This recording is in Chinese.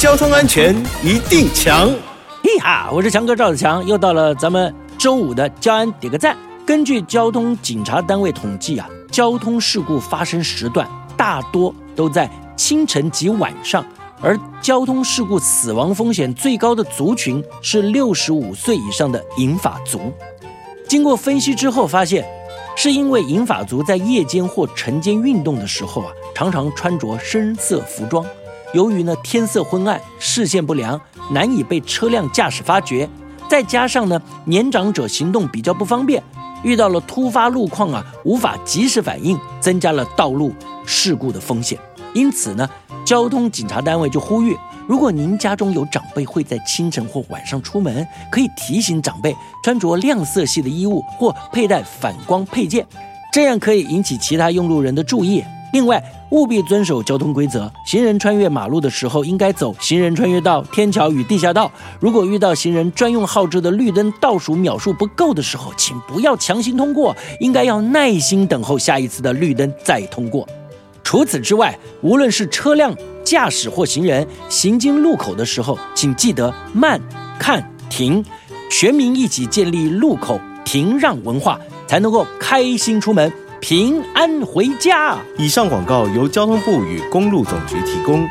交通安全一定强。嘿哈，我是强哥赵子强，又到了咱们周五的交安点个赞。根据交通警察单位统计啊，交通事故发生时段大多都在清晨及晚上，而交通事故死亡风险最高的族群是六十五岁以上的银发族。经过分析之后发现，是因为银发族在夜间或晨间运动的时候啊，常常穿着深色服装，由于呢天色昏暗，视线不良，难以被车辆驾驶发觉，再加上呢年长者行动比较不方便。遇到了突发路况啊，无法及时反应，增加了道路事故的风险。因此呢，交通警察单位就呼吁，如果您家中有长辈会在清晨或晚上出门，可以提醒长辈穿着亮色系的衣物或佩戴反光配件，这样可以引起其他用路人的注意。另外，务必遵守交通规则。行人穿越马路的时候，应该走行人穿越道、天桥与地下道。如果遇到行人专用号志的绿灯倒数秒数不够的时候，请不要强行通过，应该要耐心等候下一次的绿灯再通过。除此之外，无论是车辆驾驶或行人行经路口的时候，请记得慢、看、停，全民一起建立路口停让文化，才能够开心出门。平安回家。以上广告由交通部与公路总局提供。